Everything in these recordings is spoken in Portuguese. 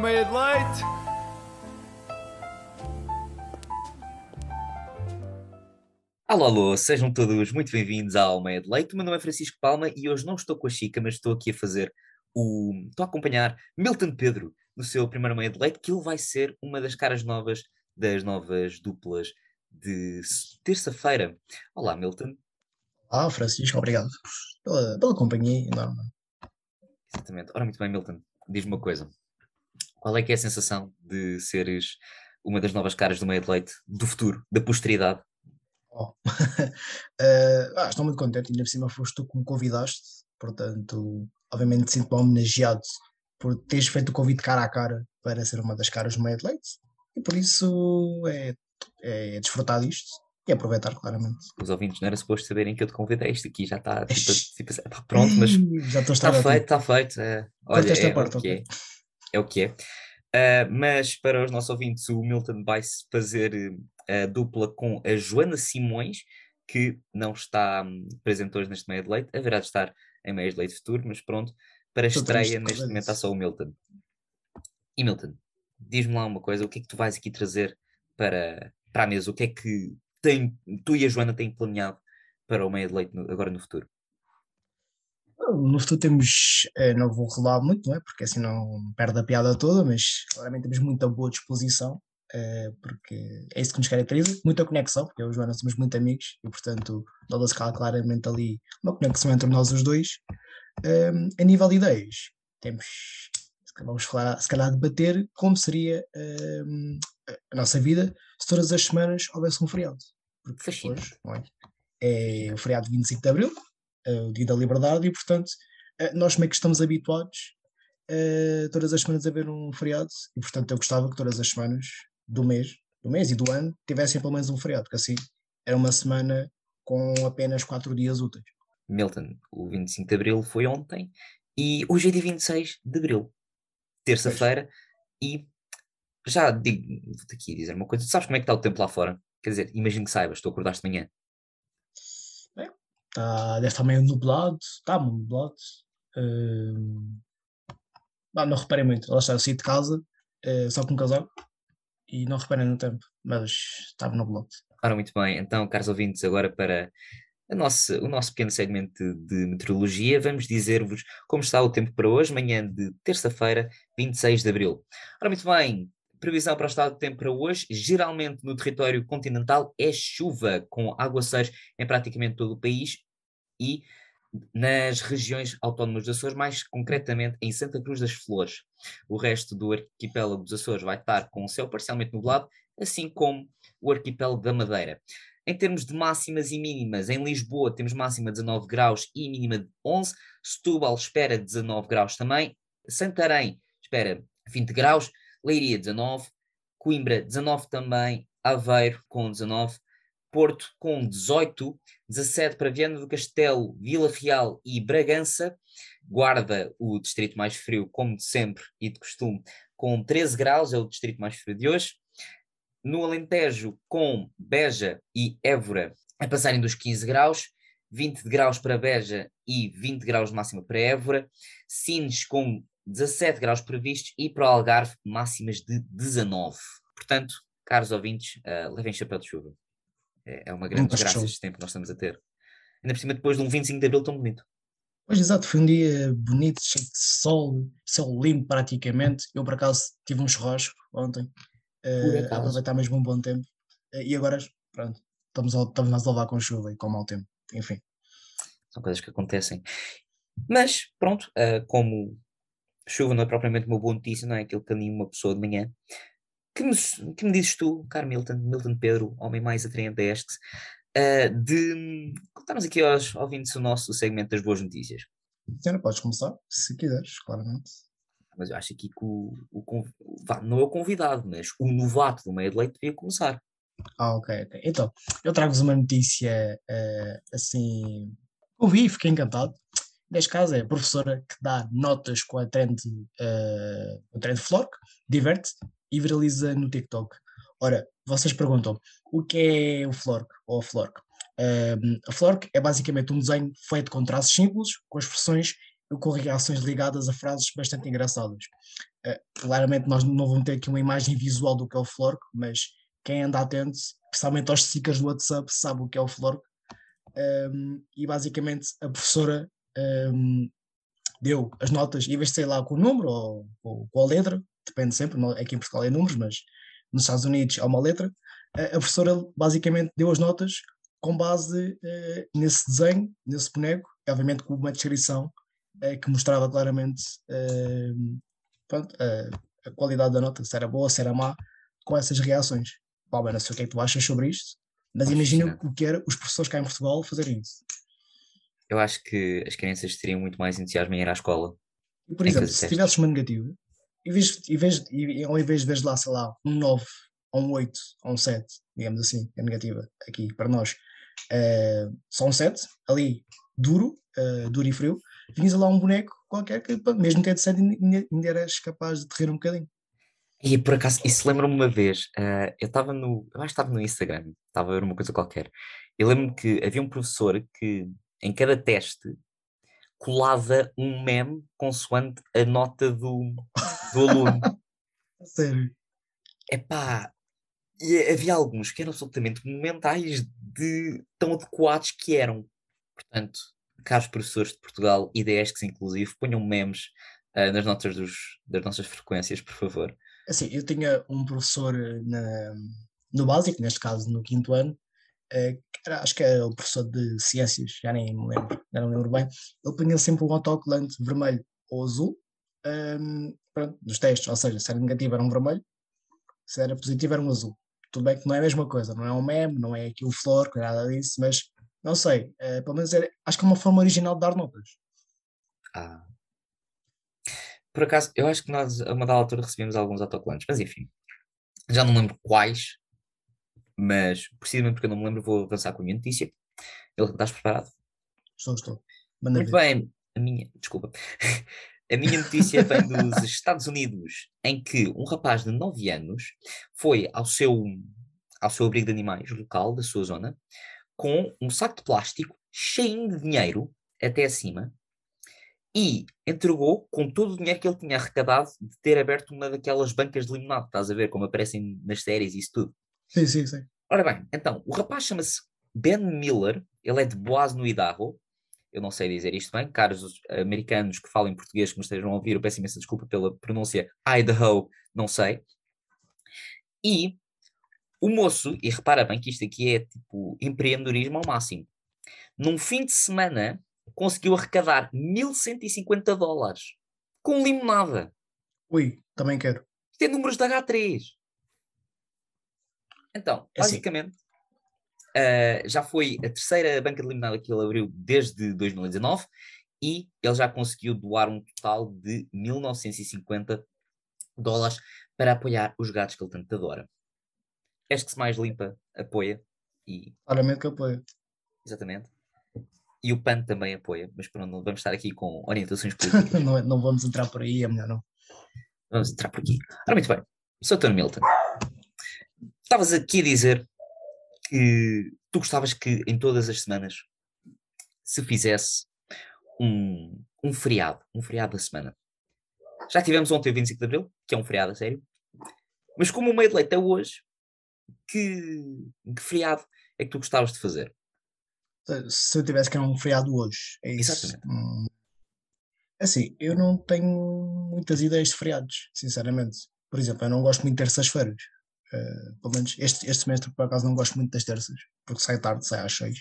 Meia de leite! Alô, alô, sejam todos muito bem-vindos ao Meia de Leite. O meu nome é Francisco Palma e hoje não estou com a Chica, mas estou aqui a fazer o. Estou a acompanhar Milton Pedro no seu primeiro Meia de Leite, que ele vai ser uma das caras novas das novas duplas de terça-feira. Olá, Milton. Ah, Francisco, obrigado pela, pela companhia enorme. Exatamente. Ora, muito bem, Milton, diz-me uma coisa. Qual é que é a sensação de seres uma das novas caras do meio de leite do futuro, da posteridade? Oh. uh, ah, estou muito contente, ainda por cima foste tu que me convidaste, portanto, obviamente sinto-me homenageado por teres feito o convite cara a cara para ser uma das caras do meio de leite e por isso é, é desfrutar disto e aproveitar, claramente. Os ouvintes não era suposto saberem que eu te convidei. Isto aqui já está tipo, tipo, pronto, mas já está feito, está feito. É, olha, esta é, parte, o que é. o que é. Uh, mas para os nossos ouvintes, o Milton vai fazer a dupla com a Joana Simões, que não está um, presente hoje neste meio de leite, haverá de estar em meio de leite futuro, mas pronto, para a estreia neste momento está só o Milton. E Milton, diz-me lá uma coisa, o que é que tu vais aqui trazer para, para a mesa? O que é que tem, tu e a Joana têm planeado para o meio de leite no, agora no futuro? No futuro temos, eh, não vou revelar muito, não é? Porque assim não perde a piada toda, mas claramente temos muita boa disposição, eh, porque é isso que nos caracteriza, muita conexão, porque eu e a Joana somos muito amigos e portanto nota-se claramente ali uma conexão entre nós os dois. A nível de ideias, temos, vamos falar, se calhar debater como seria a nossa vida se todas as semanas houvesse um feriado. Porque hoje é? é o feriado de 25 de Abril, é o dia da liberdade, e portanto eh, nós meio que estamos habituados a todas as semanas a haver um feriado, e portanto eu gostava que todas as semanas do mês, do mês e do ano tivessem pelo menos um feriado, porque assim era uma semana com apenas 4 dias úteis. Milton, o 25 de Abril foi ontem e hoje é dia 26 de Abril, terça-feira, e já digo, vou-te aqui dizer uma coisa, tu sabes como é que está o tempo lá fora? Quer dizer, imagino que saibas, tu acordaste de manhã. Tá, deve estar meio nublado, está nublado. Uh, não reparei muito, lá está, eu de casa uh, só com um casaco e não reparei no tempo, mas estava nublado. Ora, muito bem, então, caros ouvintes, agora para nossa, o nosso pequeno segmento de meteorologia, vamos dizer-vos como está o tempo para hoje, manhã de terça-feira, 26 de abril. Ora, muito bem, previsão para o estado do tempo para hoje, geralmente no território continental é chuva, com aguaceiros em praticamente todo o país e nas regiões autónomas dos Açores, mais concretamente em Santa Cruz das Flores. O resto do arquipélago dos Açores vai estar com o céu parcialmente nublado, assim como o arquipélago da Madeira. Em termos de máximas e mínimas, em Lisboa temos máxima de 19 graus e mínima de 11, Setúbal espera 19 graus também, Santarém espera 20 graus, Leiria 19, Coimbra 19 também, Aveiro com 19, Porto com 18, 17 para Viana do Castelo, Vila Real e Bragança, Guarda, o distrito mais frio, como de sempre e de costume, com 13 graus, é o distrito mais frio de hoje. No Alentejo, com Beja e Évora a passarem dos 15 graus, 20 graus para Beja e 20 graus máxima para Évora, Sines com 17 graus previstos e para o Algarve máximas de 19. Portanto, caros ouvintes, uh, levem chapéu de chuva. É, é uma grande desgraça este tempo que nós estamos a ter. Ainda por cima, depois de um 25 de abril tão bonito. Pois exato, foi um dia bonito, cheio de sol, céu limpo praticamente. Eu por acaso tive um churrasco ontem, uh, aproveitar mesmo um bom tempo. Uh, e agora, pronto, estamos, a, estamos a levar com chuva e com mau tempo. Enfim. São coisas que acontecem. Mas, pronto, uh, como chuva não é propriamente uma boa notícia, não é aquilo que anima uma pessoa de manhã. Que me, que me dizes tu, caro Milton, Milton Pedro, homem mais atraente deste, uh, de contarmos aqui aos ouvintes o nosso segmento das boas notícias? Senhora, podes começar, se quiseres, claramente. Mas eu acho aqui que o, o, não é o convidado, mas o novato do meio de leite devia começar. Ah, ok, ok. Então, eu trago-vos uma notícia uh, assim. Ouvi e fiquei encantado neste caso é a professora que dá notas com a trend, uh, trend Flork, diverte e viraliza no TikTok. Ora, vocês perguntam, o que é o Flork ou a Flork? Uh, a Flork é basicamente um desenho feito com traços simples, com expressões e com reações ligadas a frases bastante engraçadas. Uh, claramente nós não vamos ter aqui uma imagem visual do que é o Florco, mas quem anda atento, especialmente aos stickers do WhatsApp, sabe o que é o Florco. Um, e basicamente a professora um, deu as notas, em vez de ser lá com o número ou, ou com a letra, depende sempre, aqui em Portugal é números, mas nos Estados Unidos há uma letra, a, a professora basicamente deu as notas com base uh, nesse desenho, nesse boneco, obviamente com uma descrição uh, que mostrava claramente uh, pronto, a qualidade da nota, se era boa, se era má, com essas reações. Pá, não sei o que é que tu achas sobre isto, mas imagina o que era os professores cá em Portugal fazerem isso. Eu acho que as crianças teriam muito mais entusiasmo em ir à escola. E, por exemplo, se tivesses uma negativa, em vez, em vez, ao invés de ver lá, sei lá, um 9, ou um 8, ou um 7, digamos assim, é negativa aqui para nós, uh, só um 7, ali duro, uh, duro e frio, vinhas lá um boneco qualquer que, mesmo que é de 7, ainda, eras capaz de te rir um bocadinho. E por acaso, isso lembra-me uma vez, uh, eu estava no, eu acho que estava no Instagram, estava a ver uma coisa qualquer, e lembro-me que havia um professor que em cada teste colava um meme consoante a nota do, do aluno. Sério? Epá, e havia alguns que eram absolutamente momentais de tão adequados que eram. Portanto, caros professores de Portugal, ideias que inclusive, ponham memes uh, nas notas dos, das nossas frequências, por favor. Assim, eu tinha um professor na, no básico, neste caso no quinto ano, eh, era, acho que era o professor de ciências, já nem me lembro, já não lembro bem, ele punha sempre um autocolante vermelho ou azul um, pronto, nos testes, ou seja, se era negativo era um vermelho, se era positivo era um azul. Tudo bem que não é a mesma coisa, não é um meme, não é aquilo flor, nada disso, mas não sei, uh, pelo menos era, acho que é uma forma original de dar notas. Ah, por acaso, eu acho que nós, a uma dada altura, recebemos alguns autocolantes, mas enfim, já não lembro quais, mas precisamente porque eu não me lembro, vou avançar com a minha notícia. Ele, estás preparado? Estou, estou. Manda Muito ver. bem, a minha, desculpa. A minha notícia vem dos Estados Unidos, em que um rapaz de 9 anos foi ao seu, ao seu abrigo de animais local da sua zona com um saco de plástico cheio de dinheiro até acima e entregou com todo o dinheiro que ele tinha arrecadado de ter aberto uma daquelas bancas de limonada, estás a ver como aparecem nas séries e isso tudo. Sim, sim, sim. Ora bem, então, o rapaz chama-se Ben Miller, ele é de Boaz no Idaho, eu não sei dizer isto bem, caros americanos que falem português que me estejam a ouvir, eu peço imensa desculpa pela pronúncia Idaho, não sei. E o moço, e repara bem que isto aqui é tipo empreendedorismo ao máximo, num fim de semana conseguiu arrecadar 1150 dólares com limonada. Ui, também quero. Isto é números da H3. Então, é assim. basicamente, assim. uh, já foi a terceira banca de limonada que ele abriu desde 2019 e ele já conseguiu doar um total de 1950 dólares para apoiar os gatos que ele tanto adora. Este que se mais limpa, apoia. E... Claramente que apoia. Exatamente. E o PAN também apoia, mas pronto, não vamos estar aqui com orientações políticas. não, é, não vamos entrar por aí, é melhor não. Vamos entrar por aqui. Ora, muito bem. Sr. Tony Milton, estavas aqui a dizer que tu gostavas que em todas as semanas se fizesse um, um feriado, um feriado da semana. Já tivemos ontem o 25 de Abril, que é um feriado a sério, mas como o meio de leite é hoje, que, que feriado é que tu gostavas de fazer? se eu tivesse que era um feriado hoje, é isso. Exatamente. Hum, assim, eu não tenho muitas ideias de feriados, sinceramente. Por exemplo, eu não gosto muito de terças-feiras. Uh, pelo menos este, este semestre, por acaso, não gosto muito das terças, porque sai tarde, sai às seis.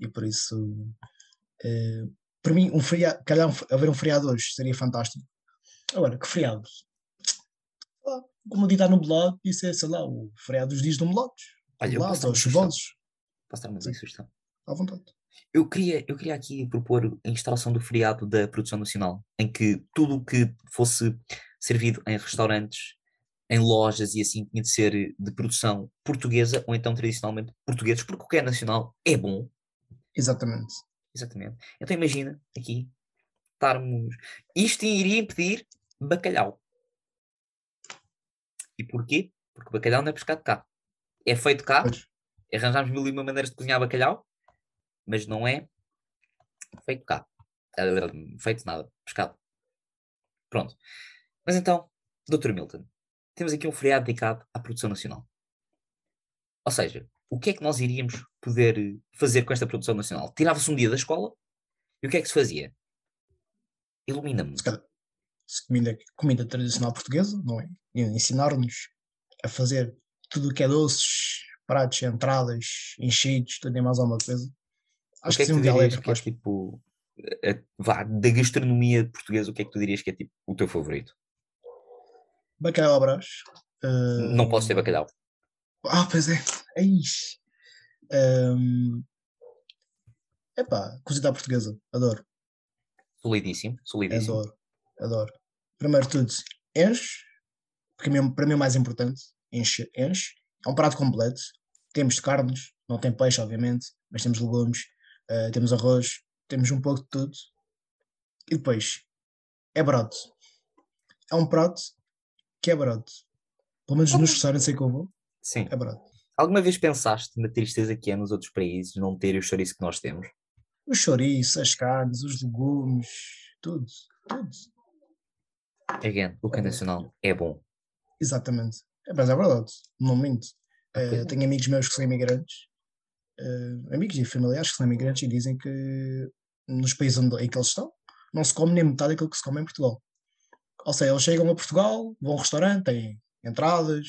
E por isso, uh, para mim, um feriado, calhar um, haver um feriado hoje seria fantástico. Agora, que feriado? Ah, como diz no blog, isso é, sei lá, o feriado dos dias nublados. Olha, ou chuvosos. Posso dar uma sugestão? à vontade. Eu queria, eu queria aqui propor a instalação do feriado da produção nacional, em que tudo o que fosse servido em restaurantes, em lojas e assim tinha de ser de produção portuguesa ou então tradicionalmente portugueses, porque o que é nacional é bom. Exatamente. Exatamente. Então imagina aqui estarmos. Isto iria impedir bacalhau. E porquê? Porque o bacalhau não é pescado cá. É feito cá. Pois. Arranjámos mil e uma maneiras de cozinhar bacalhau mas não é feito cá. Feito nada, pescado. Pronto. Mas então, Dr. Milton, temos aqui um feriado dedicado à produção nacional. Ou seja, o que é que nós iríamos poder fazer com esta produção nacional? Tirava-se um dia da escola e o que é que se fazia? Ilumina-me. Comida, comida tradicional portuguesa, não é? Ensinar-nos a fazer tudo o que é doces, pratos, entradas, enchidos, tudo e mais alguma coisa. Acho o que, é que, que, que é, que é tipo a, vá, da gastronomia portuguesa, o que é que tu dirias que é tipo o teu favorito? Bacalhau à brás. Uh... Não posso ter bacalhau. Ah, pois é. Eish. Um... Epá, cozida à portuguesa. Adoro. Solidíssimo, solidíssimo. Adoro, adoro. Primeiro de tudo, enche, porque para mim é o mais importante. Enche, enche. É um prato completo. Temos carnes, não tem peixe, obviamente, mas temos legumes, uh, temos arroz, temos um pouco de tudo. E depois, é barato. É um prato que é barato. Pelo menos nos restaurantes em que eu vou, Sim. é barato. Alguma vez pensaste na tristeza que é nos outros países não ter o chouriço que nós temos? O chouriço, as carnes, os legumes, tudo, tudo. Again, o que é nacional é bom. Exatamente. É, mas é verdade, não minto. Uh, tenho amigos meus que são imigrantes, uh, amigos e familiares que são imigrantes e dizem que nos países onde, em que eles estão não se come nem metade daquilo que se come em Portugal. Ou seja, eles chegam a Portugal, vão ao restaurante, têm entradas,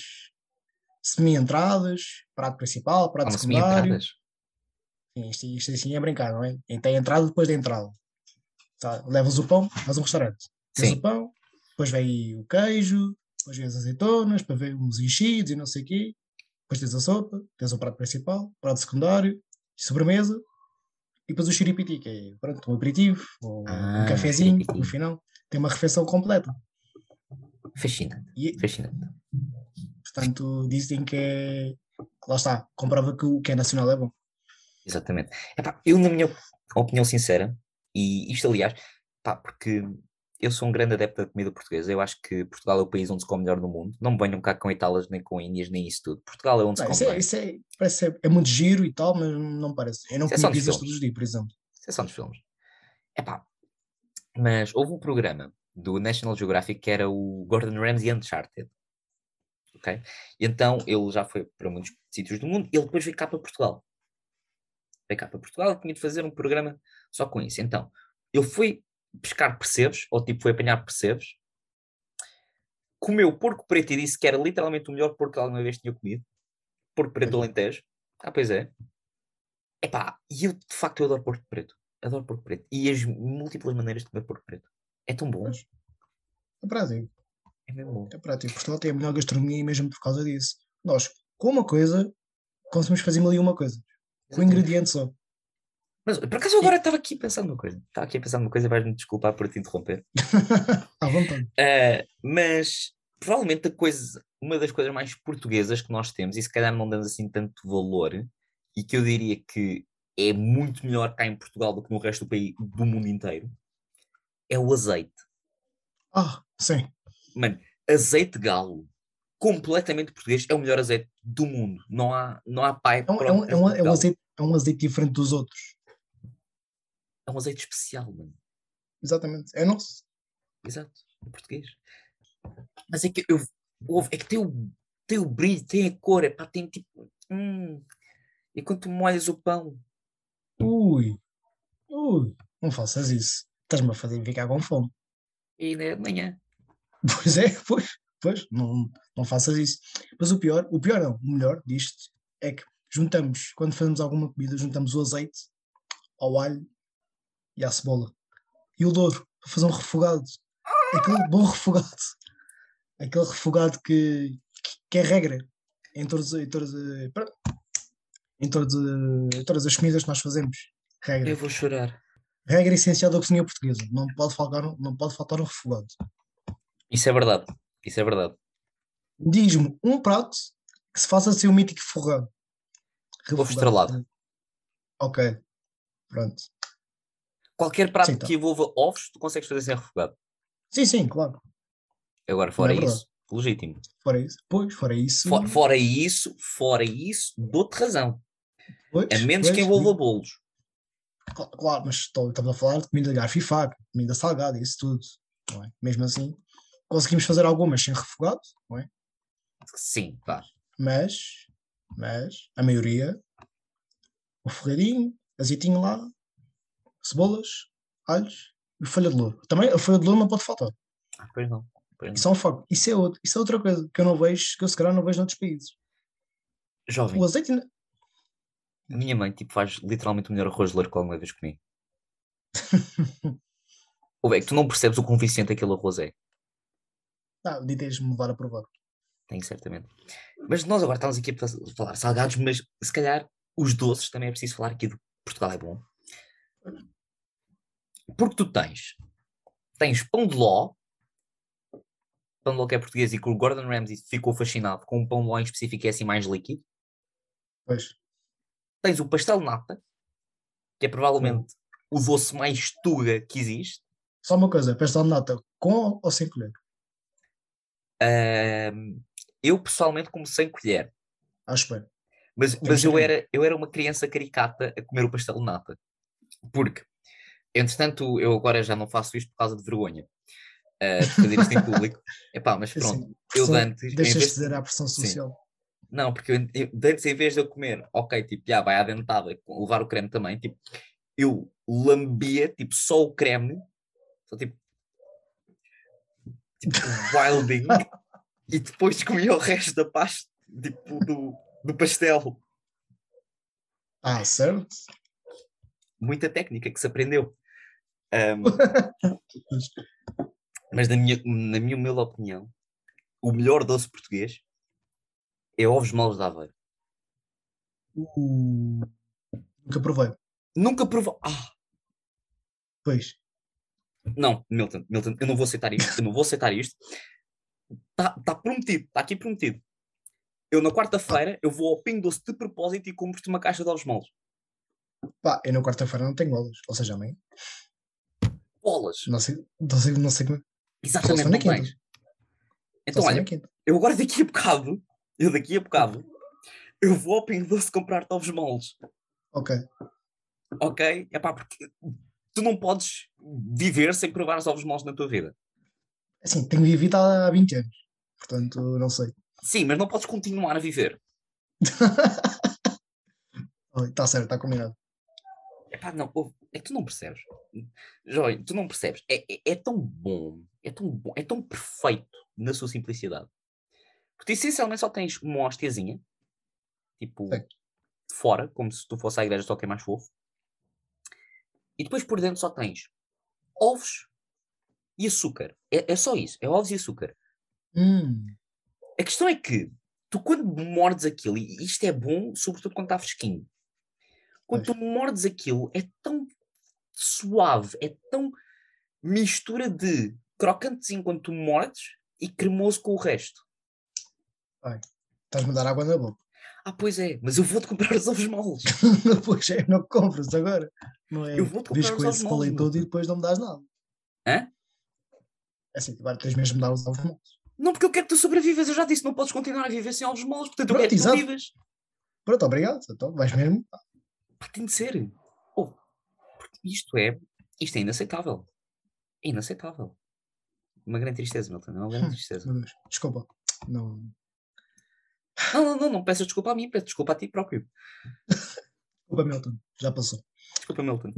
semi-entradas, prato principal, prato Como secundário. Sim, isto, isto assim é brincar, não é? E tem entrada depois da entrada. Tá, levas o pão, faz um restaurante. Tens o pão, depois vem o queijo, depois vem as azeitonas, para ver uns enchidos e não sei o quê. Depois tens a sopa, tens o prato principal, prato secundário, sobremesa, e depois o xiripiti, que é pronto, um aperitivo, ou ah, um cafezinho, no final. Tem uma refeição completa. Fascinante. E, Fascinante. Portanto, dizem que é. Lá está, comprova que o que é nacional é bom. Exatamente. Epá, eu, na minha opinião sincera, e isto aliás, pá, porque eu sou um grande adepto da comida portuguesa. Eu acho que Portugal é o país onde se come melhor no mundo. Não me venham cá com Italas, nem com Índias, nem isso tudo. Portugal é onde não, se come isso é, isso é, parece ser, é muito giro e tal, mas não parece. Eu não isso é pizzas todos os dias, por exemplo. Isso é só nos filmes. Epá, mas houve um programa do National Geographic que era o Gordon Ramsay Uncharted. Ok? E então ele já foi para muitos sítios do mundo. Ele depois veio cá para Portugal. Veio cá para Portugal e tinha de fazer um programa só com isso. Então, ele foi pescar percebes, ou tipo foi apanhar percebes, comeu porco preto e disse que era literalmente o melhor porco que alguma vez tinha comido. Porco preto do Alentejo. Ah, pois é. Epá, e eu de facto eu adoro porco preto. Adoro porco preto. E as múltiplas maneiras de comer porco preto. É tão bom. É prático. É mesmo bom. É prático. Portugal tem a melhor gastronomia mesmo por causa disso. Nós, com uma coisa, conseguimos fazer mil e uma coisa. Com ingredientes só. Mas por acaso agora estava aqui pensando numa coisa. Estava aqui a pensar numa coisa e vais-me desculpar por te interromper. à vontade. Uh, mas provavelmente a coisa, uma das coisas mais portuguesas que nós temos, e se calhar não damos assim tanto valor, e que eu diria que é muito melhor cá em Portugal do que no resto do país, do mundo inteiro, é o azeite. Ah, sim. Mano, azeite galo, completamente português, é o melhor azeite do mundo. Não há, não há pai. É um, é, um, é, um, é, um azeite, é um azeite diferente dos outros. É um azeite especial, mano. Exatamente. É nosso. Exato. É português. Mas é que eu. É que tem o, tem o brilho, tem a cor, é pá, tem tipo. Hum. E quando tu molhas o pão. Ui. Ui. Não faças isso. Estás-me a fazer ficar com fome. E ainda é de manhã. Pois é, pois. Pois, não, não faças isso. Mas o pior, o pior não, o melhor disto é que juntamos, quando fazemos alguma comida, juntamos o azeite ao alho e à cebola. E o Douro, para fazer um refogado. Aquele bom refogado. Aquele refogado que, que é regra em, todos, em, todas, em, todas, em todas as comidas que nós fazemos. Regra. Eu vou chorar. Regra essencial da cozinha portuguesa. Não pode faltar, não pode faltar um refogado. Isso é verdade. Isso é verdade. Diz-me um prato que se faça ser o mítico refogado. Ovo estrelado. Ok. Pronto. Qualquer prato sim, tá. que envolva ovos, tu consegues fazer sem refogado. Sim, sim, claro. Agora, fora é isso, legítimo. Fora isso, pois, fora isso. For, fora isso, fora isso, dou-te razão. Pois, a menos pois, que envolva bolos. Claro, mas estamos a falar de comida de garfo e faca, comida salgada, isso tudo. É? Mesmo assim, conseguimos fazer algumas sem refogado, não é? Sim, claro. Mas, mas, a maioria, o ferreirinho, azeitinho lá, cebolas, alhos e folha de louro. Também a folha de louro não pode faltar. Ah, pois não. Pois não. Isso é um foco. Isso é, outro, isso é outra coisa que eu não vejo, que eu se calhar não vejo noutros países. Jovem, O azeite. A minha mãe tipo, faz literalmente o melhor arroz de louro que alguma vez comi. Ou é que tu não percebes o viciante aquele arroz é. Ah, de tens-me levar a provar. Tem, certamente. Mas nós agora estamos aqui a fa- falar salgados, mas se calhar os doces também é preciso falar aqui de Portugal é bom. Porque tu tens, tens pão de ló, pão de ló que é português e que o Gordon Ramsay ficou fascinado com um pão de ló em específico que é assim mais líquido. Pois. Tens o pastel de nata, que é provavelmente o doce mais tuga que existe. Só uma coisa, pastel de nata com ou sem colher? Ahm, eu pessoalmente como sem colher. Acho bem. Mas, Temos mas eu, era, eu era uma criança caricata a comer o pastel de nata. Porque, entretanto, eu agora já não faço isto por causa de vergonha. ah, de fazer isto em público. Epá, mas pronto. Assim, eu antes, Deixas de dizer à pressão Sim. Não, porque eu, eu, de antes, em vez de eu comer, ok, tipo, já vai à dentada, levar o creme também, tipo, eu lambia, tipo, só o creme, só tipo, tipo, wilding, e depois comia o resto da pasta, tipo, do, do pastel. Ah, certo? muita técnica que se aprendeu. Ahm, mas na minha, na minha humilde opinião, o melhor doce português é ovos moles de Aveiro. Uh, nunca provei. Nunca provou. Ah, Pois. não, Milton, Milton, eu não vou aceitar isto. Eu não vou aceitar isto. Está tá prometido, está aqui prometido. Eu na quarta-feira eu vou ao Pingo Doce de propósito e compro-te uma caixa de ovos moles. Pá, eu na quarta-feira não tenho aulas. Ou seja, amanhã. Bolas! Não sei, não sei, não sei como. Exatamente, Só na não tens. Então, olha, eu agora daqui a bocado, eu daqui a bocado, eu vou ao Pingo Doce comprar-te ovos moles. Ok. ok? É pá, porque tu não podes viver sem provar os ovos moles na tua vida. Assim, tenho vivido há 20 anos. Portanto, não sei. Sim, mas não podes continuar a viver. Está certo, está combinado. É pá, não, é que tu não percebes. Joy, tu não percebes. É, é, é tão bom, é tão bom, é tão perfeito na sua simplicidade. Porque essencialmente só tens uma hostiazinha, tipo, Sim. fora, como se tu fosse à igreja, só que é mais fofo. E depois por dentro só tens ovos e açúcar. É, é só isso, é ovos e açúcar. Hum, A questão é que tu quando mordes aquilo, e isto é bom, sobretudo quando está fresquinho, quando tu mordes aquilo, é tão suave, é tão mistura de crocantezinho quando tu mordes e cremoso com o resto. Estás-me a dar água na boca. Ah, pois é, mas eu vou-te comprar os ovos moles. pois é, não compras agora. Não é? Eu vou-te Diz comprar os com ovos esse moles, falei meu. todo e depois não me dás nada. Hã? É assim, agora tens mesmo de dar os ovos moles. Não, porque eu quero que tu sobrevivas. Eu já disse, não podes continuar a viver sem ovos moles, portanto eu Pronto, quero que tu vivas. Pronto, obrigado. Então, vais mesmo. Pá, tem de ser. Oh, porque isto é, isto é inaceitável. É inaceitável. Uma grande tristeza, Milton, é uma grande Hum. tristeza. Desculpa. Não. Não, não, não, não peças desculpa a mim, peço desculpa a ti próprio. Desculpa, Milton. Já passou. Desculpa, Milton.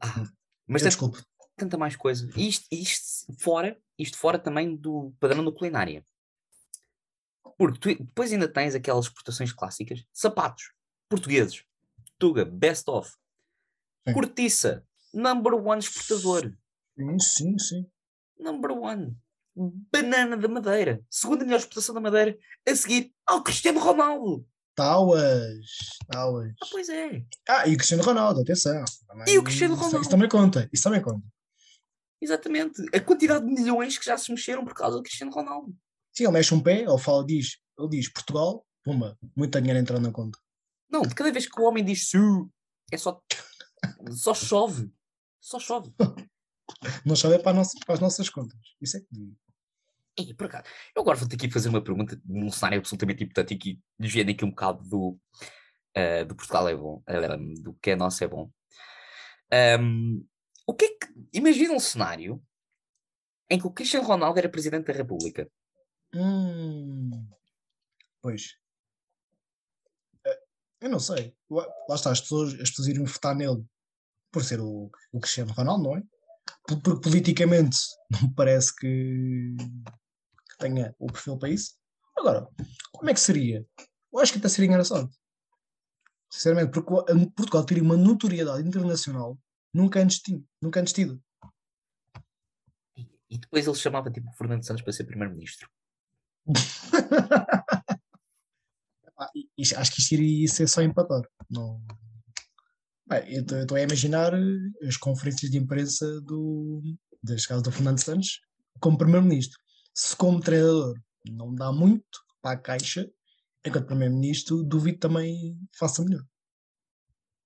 Ah, mas Eu tens desculpo. tanta mais coisa. E isto, isto fora, isto fora também do padrão da culinária. Porque tu depois ainda tens aquelas exportações clássicas, sapatos, portugueses, Tuga, best of, Sim. cortiça, number one exportador, Sim, sim, sim. number one, banana da Madeira, segunda melhor exportação da Madeira, a seguir ao Cristiano Ronaldo. Tauas. Tauas. Ah, pois é, Ah, e o Cristiano Ronaldo, atenção. Também- E o Cristiano Ronaldo? Isso também conta. Isso também conta. exatamente, a quantidade de milhões que já se mexeram por causa do Cristiano Ronaldo. Sim, ele mexe um pé, ele fala, diz, ele diz Portugal, pumba, muito dinheiro entrando na conta. Não, de cada vez que o homem diz su, é só. só chove. Só chove. Não chove é para, nossa- para as nossas contas. Isso é que digo. Ei, por acaso, eu agora vou ter aqui fazer uma pergunta num cenário absolutamente hipotético e desviando aqui um bocado do, eh, do Portugal é bom, eh, do que é nosso é bom. Ahm, o que é que. Imagina um cenário em que o Cristiano Ronaldo era presidente da República. Hum, pois. Eh, Eu não sei. Lá está, as pessoas, as pessoas iriam votar nele por ser o, o Cristiano Ronaldo, não é? Por- Porque politicamente não me parece que, que tenha o perfil para isso. Agora, como é que seria? Eu acho que até seria engraçado. Sinceramente, porque Portugal teria uma notoriedade internacional nunca antes, ti- nunca antes tido. E, e depois ele chamava tipo o Fernando Santos para ser primeiro-ministro. Acho que isto iria ser só empatar. Não... Bem, eu estou a imaginar eh, as conferências de imprensa do, das casas do Fernando Santos como primeiro-ministro. Se como treinador não dá muito para a caixa, enquanto primeiro-ministro duvido também faça melhor.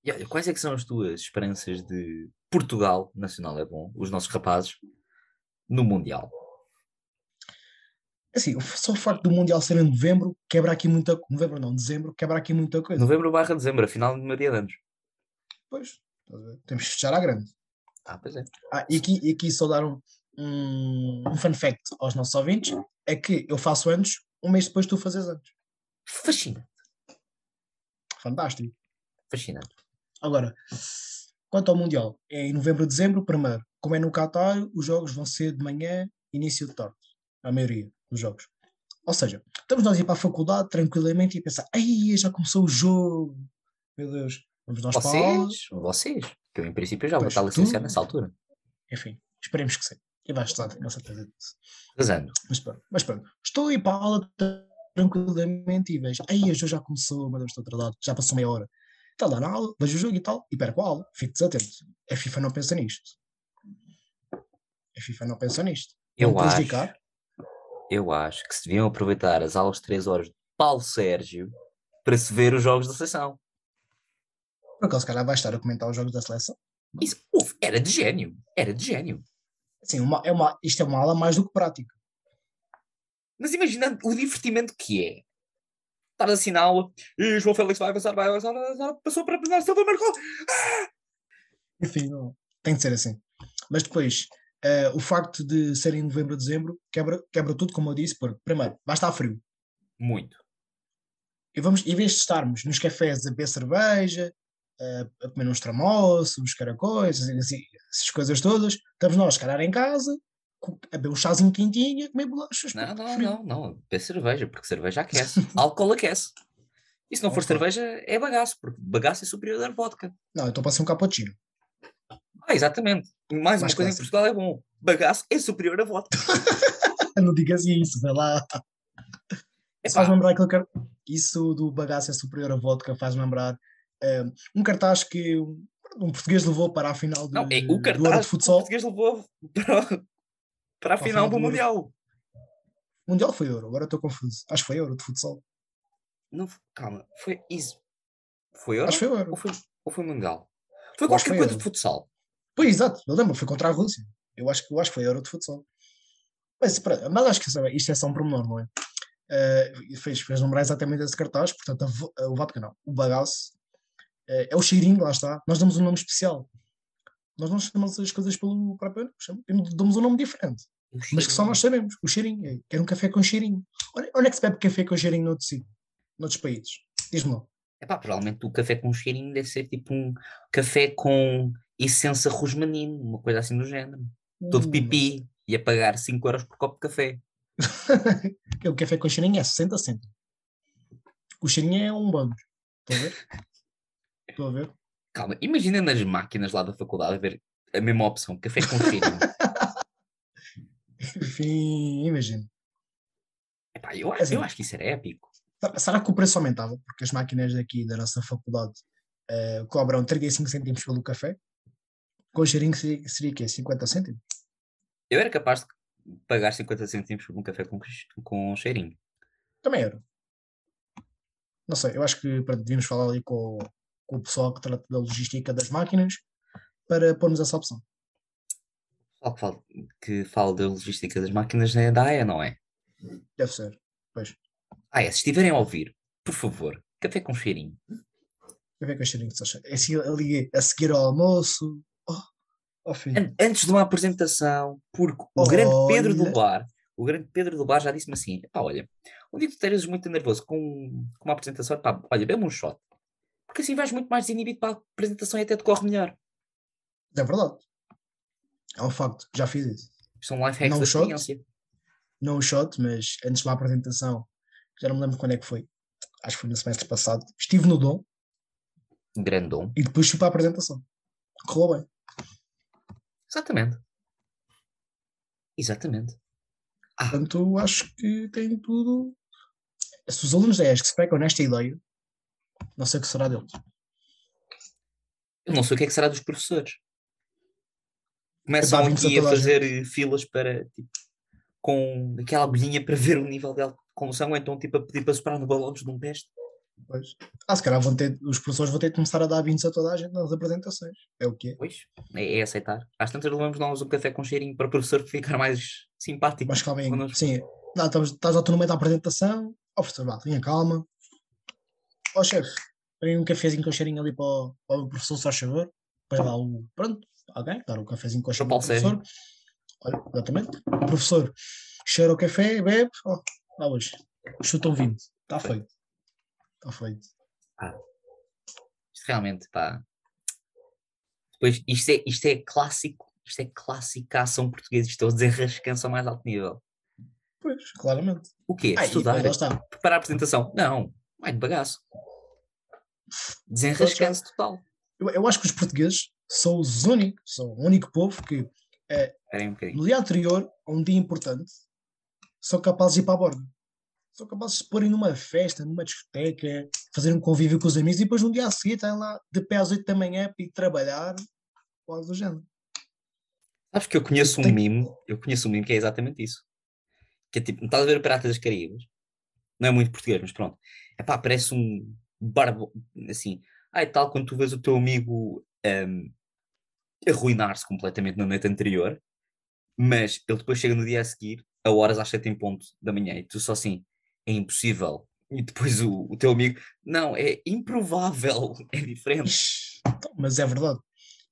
E olha, quais é que são as tuas esperanças de Portugal, nacional é bom, os nossos rapazes, no Mundial? Assim, só o facto do Mundial ser em novembro quebra aqui muita Novembro não, dezembro quebra aqui muita coisa. Novembro barra dezembro, a final do meu dia de anos. Pois, temos que fechar à grande. Ah, pois é. Ah, e aqui, e aqui só dar um, um, um fun fact aos nossos ouvintes: é que eu faço anos um mês depois de tu fazes anos. Fascinante, Fantástico. fascinante. Agora, quanto ao Mundial, é em novembro, dezembro, primeiro. Como é no Qatar, os jogos vão ser de manhã, início de tarde. A maioria dos jogos. Ou seja, estamos nós a ir para a faculdade tranquilamente e a pensar: ai, já começou o jogo. Meu Deus, vamos nós para a aula. Vocês, vocês, que eu em princípio já vou Pois, estar licenciado tu- nessa altura. Enfim, esperemos que sim. E vais estar, tenho a certeza disso. Casando. Mas pronto, mas pronto. Estou a ir para a aula tranquilamente e vejo, aí o jogo já começou, meu Deus, estou atrasado, já passou meia hora. Está lá na aula, vejo o jogo e tal, e perco a aula, fico desatento. A FIFA não pensa nisto. A FIFA não pensa nisto. Eu acho, eu acho que se deviam aproveitar as aulas de 3 horas de Paulo Sérgio para se ver os jogos da seleção. Por acaso, se calhar vai estar a comentar os jogos da seleção. Isso, uf, era de gênio, era de gênio. Assim, uma, é uma, isto é uma aula mais do que prática. Mas imagina o divertimento que é. Estar assim na aula, e João Félix vai avançar, vai avançar, vai avançar, passou para Bernardo Silva, marcou. Enfim, não, tem de ser assim. Mas depois, eh, o facto de ser em novembro dezembro quebra, quebra tudo, como eu disse, porque, primeiro, vai estar frio. Muito. E vamos, em vez de estarmos nos cafés a beber cerveja, a, a comer uns tramoços, uns caracóis, assim, assim, essas coisas todas, estamos nós, se calhar, em casa, a beber um chazinho quentinho, a comer bolachas. Não, não, frio. não, não. Bebe cerveja, porque cerveja aquece. Álcool aquece. E se não for Ok. cerveja, é bagaço, porque bagaço é superior à vodka. Não, então passei um cappuccino. Ah, exatamente. E Mais, Mais uma coisa em. Portugal é bom. Bagaço é superior à vodka. Não digas isso, vai lá. Epá, faz lembrar aquele car... Isso do bagaço é superior à vodka, faz lembrar um cartaz que um, português levou para a final de, não, é o do Euro cartaz de que o futsal. português levou para, para a final final do do Euro. Mundial. O Mundial foi Euro, agora estou confuso. Acho que foi Euro de futsal. Não, calma, foi isso. Foi Euro? Acho que foi Euro. Ou foi, ou foi Mundial? Foi qualquer coisa Euro. de futsal. Pois, exato, eu lembro, foi contra a Rússia. Eu acho, que- eu acho que foi Euro de futsal. Mas, mas acho que sabe, isto é só um pormenor, não é? E fez, fez lembrar exatamente esse cartaz, portanto, a a- o vodka não, o bagaço é o cheirinho, lá está. Nós damos um nome especial. Nós não chamamos as coisas pelo próprio nome, damos um nome diferente, mas que só nós sabemos, o cheirinho. É, quero um café com cheirinho. Onde, onde é que se bebe café com cheirinho noutro sítio? Noutros países? Diz-me lá. Epá, provavelmente o café com cheirinho deve ser tipo um café com essência rosmanino, uma coisa assim do género. Todo Hum, pipi e a pagar 5 euros por copo de café. o café com cheirinho é 60 cêntimos. O cheirinho é um bônus. Estão a ver? Estão a ver? Calma, imagina nas máquinas lá da faculdade a ver a mesma opção, café com cheirinho. Enfim, imagino. Epá, eu, Assim. eu acho que isso era épico. Será- que o preço aumentava? Porque as máquinas daqui da nossa faculdade eh, cobram 35 cêntimos pelo café. Com o cheirinho seria, seria quê? 50 cêntimos? Eu era capaz de pagar 50 cêntimos por um café com, com cheirinho. Também era. Não sei, eu acho que pronto, devíamos falar ali com, com o pessoal que trata da logística das máquinas para pormos essa opção. O pessoal que fala, que fala da logística das máquinas é da AE, não é? Deve ser. Pois. Ah, é, se estiverem a ouvir, por favor, café com cheirinho. Café com cheirinho sachê. É assim, ali a seguir ao almoço. Oh, Oh. An- Antes de uma apresentação, porque o grande Pedro do. Bar, o grande Pedro do Bar já disse-me assim: pá, olha, um dia que tu estejas muito nervoso com, com uma apresentação, pá, olha, bebe um shot. Porque assim vais muito mais desinibido para a apresentação e até te corre melhor. É verdade. É um facto. Já fiz isso. São life hacks Não da shot? experiência. Não o shot, mas antes de uma apresentação, já não me lembro quando é que foi. Acho que foi no semestre passado. Estive no Dom Grande dom. e depois fui para a apresentação. Correu bem. Exatamente. Exatamente. Ah, Portanto, acho que tem tudo. Se os alunos da ESC se pegam nesta ideia, não sei o que será deles. eu não sei o que é que será dos professores. Começam Epá, aqui a fazer eh, filas para, tipo, com aquela agulhinha para ver o nível de ou então tipo a pedir para soprar no balão de um teste. Pois. Ah, se calhar vão ter, os professores vão ter de começar a dar vinhos a toda a gente nas apresentações. É o que é. Pois, é, é aceitar. Às tantas levamos nós um café com cheirinho para o professor ficar mais simpático. Mas calma aí. Sim, não, estamos, estás lá no meio da apresentação. Ó, professor, vá, tenha calma. Ó, chefe, põe um cafezinho com cheirinho ali para o, para o professor, se faz favor. Depois dá o. Pronto, alguém, dar o cafezinho com cheirinho Paulo ao professor. Olha, exatamente. O professor cheira o café, bebe. Ó, dá hoje. Chuta um 20. Está feito. Está feito. Isto realmente, pá. Depois, isto é, isto é clássico, isto é classicação portuguesa, isto é o desenrascanço ao mais alto nível. Pois, claramente. O quê? Ah, Estudar? lá. Preparar a apresentação? Não, vai de bagaço. Desenrascanço total. Eu, eu acho que os portugueses são os únicos, são o único povo que Esperem um no dia anterior, a um dia importante, são capazes de ir para a borda. São capazes de se porem numa festa, numa discoteca, fazer um convívio com os amigos e depois no dia a seguir estarem lá de pé às 8 da manhã para ir trabalhar ou algo do género. Sabes que eu conheço um Tem- mimo, eu conheço um mimo que é exatamente isso. Que é tipo, não estás a ver o Piratas das Caraíbas? Não é muito português, mas pronto. É pá, parece um barbo, assim. E tal, quando tu vês o teu amigo ahm, arruinar-se completamente na noite anterior, mas ele depois chega no dia a seguir, a horas às sete em ponto da manhã, e tu só assim, é impossível. E depois o, o teu amigo, não, é improvável, é diferente. Então, mas é verdade.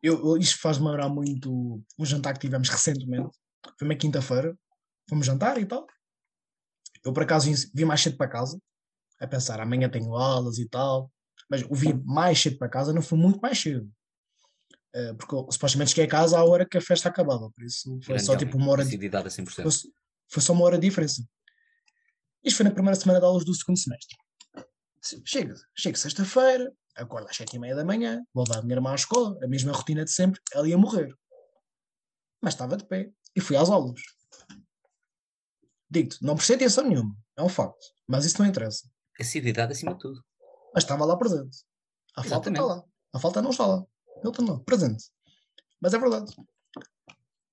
Eu, eu- isto faz-me lembrar muito um jantar que tivemos recentemente. Foi uma quinta-feira. Fomos jantar e tal. Eu, por acaso, vim mais cedo para casa. A pensar, amanhã tenho aulas e tal. Mas o vim mais cedo para casa não foi muito mais cedo. Eh, porque supostamente cheguei a casa à hora que a festa acabava. Por isso foi Grande só tipo uma hora de Assiduidade a 100%. foi, foi só uma hora de diferença. Isto foi na primeira semana de aulas do segundo semestre. Se- Chega, chega sexta-feira, acordo às sete e meia da manhã, vou levar a minha irmã à escola, a mesma rotina de sempre, ela ia morrer. Mas estava de pé e fui às aulas. Digo-te, não prestei atenção nenhuma, é um facto, mas isso não interessa. Assiduidade acima de tudo. Mas estava lá presente. A falta está lá. A falta não está lá. Ele está lá, presente. Mas é verdade.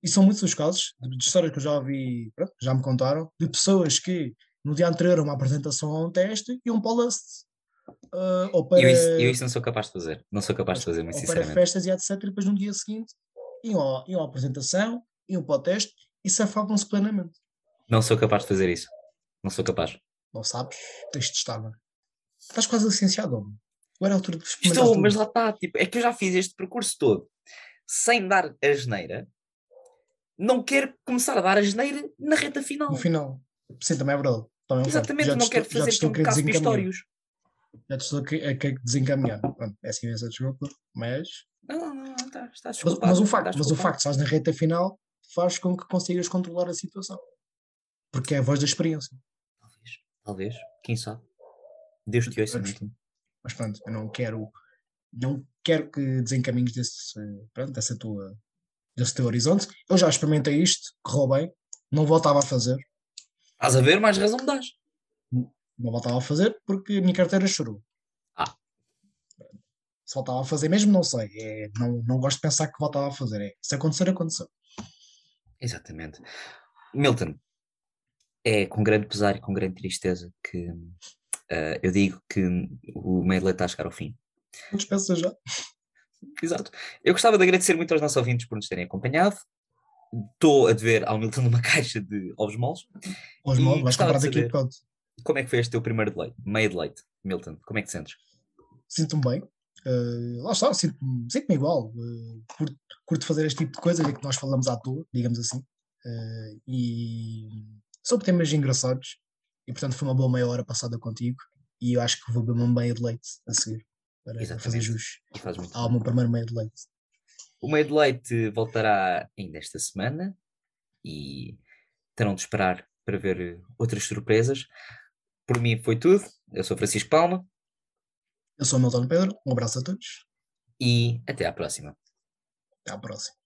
E são muitos os casos de, de histórias que eu já ouvi, já me contaram, de pessoas que no dia anterior a uma apresentação a um teste iam para o Lust. ah, ou para, Eu isso, eu isso não sou capaz de fazer. Não sou capaz de fazer, muito ou para sinceramente. festas e etc. E depois no dia seguinte iam, ao- iam à apresentação, iam para o teste e safavam-se plenamente. Não sou capaz de fazer isso. Não sou capaz. Não sabes? Tens de estar, não é? Estás quase licenciado, homem. Agora é a altura de Estou, mas lá está. Tipo, é que eu já fiz este percurso todo sem dar a geneira. Não quero começar a dar a geneira na reta final. No final. Sim, também é verdade. Também é. Exatamente, Já não quero já fazer a tipo querer casos desencaminhar. pistórios. Já te estou a que- a querer desencaminhar. Pronto, peço imensa desculpa, mas. Não, não, não, não, está, está Mas, mas o facto, mas o facto de estás na reta final faz com que consigas controlar a situação. Porque é a voz da experiência. Talvez, quem sabe. Deus te ouça. Milton. Mas pronto, eu não quero. Não quero que desencaminhes desse, pronto, dessa tua, desse teu horizonte. Eu já experimentei isto, correu bem, não voltava a fazer. Estás a ver? Mais razão me dás. Não voltava a fazer porque a minha carteira chorou. Ah. Se voltava a fazer mesmo, não sei. É, não, não gosto de pensar que voltava a fazer. É, se acontecer, aconteceu. Exatamente. Milton, é com grande pesar e com grande tristeza que eh, eu digo que o leite está a chegar ao fim. Não despeça já. Exato. Eu gostava de agradecer muito aos nossos ouvintes por nos terem acompanhado. Estou a dever ao Milton uma caixa de ovos moles. Os E mal, vais comprar daqui bocado. Como é que foi este teu primeiro de leite? Meio de leite, Milton. Como é que te sentes? Sinto-me bem. Uh, lá está, sinto-me sinto igual. Uh, curto, curto, fazer este tipo de coisa, é que nós falamos à toa, digamos assim. Uh, e sobre temas engraçados. E portanto foi uma boa meia hora passada contigo. E eu acho que vou beber uma meia de leite a seguir. Para Exatamente. fazer jus ao meu primeiro meia de leite. O meio de leite voltará ainda esta semana. E terão de esperar para ver outras surpresas. Por mim foi tudo. Eu sou Francisco Palma. Eu sou o Milton Pedro. Um abraço a todos. E até à próxima. Até à próxima.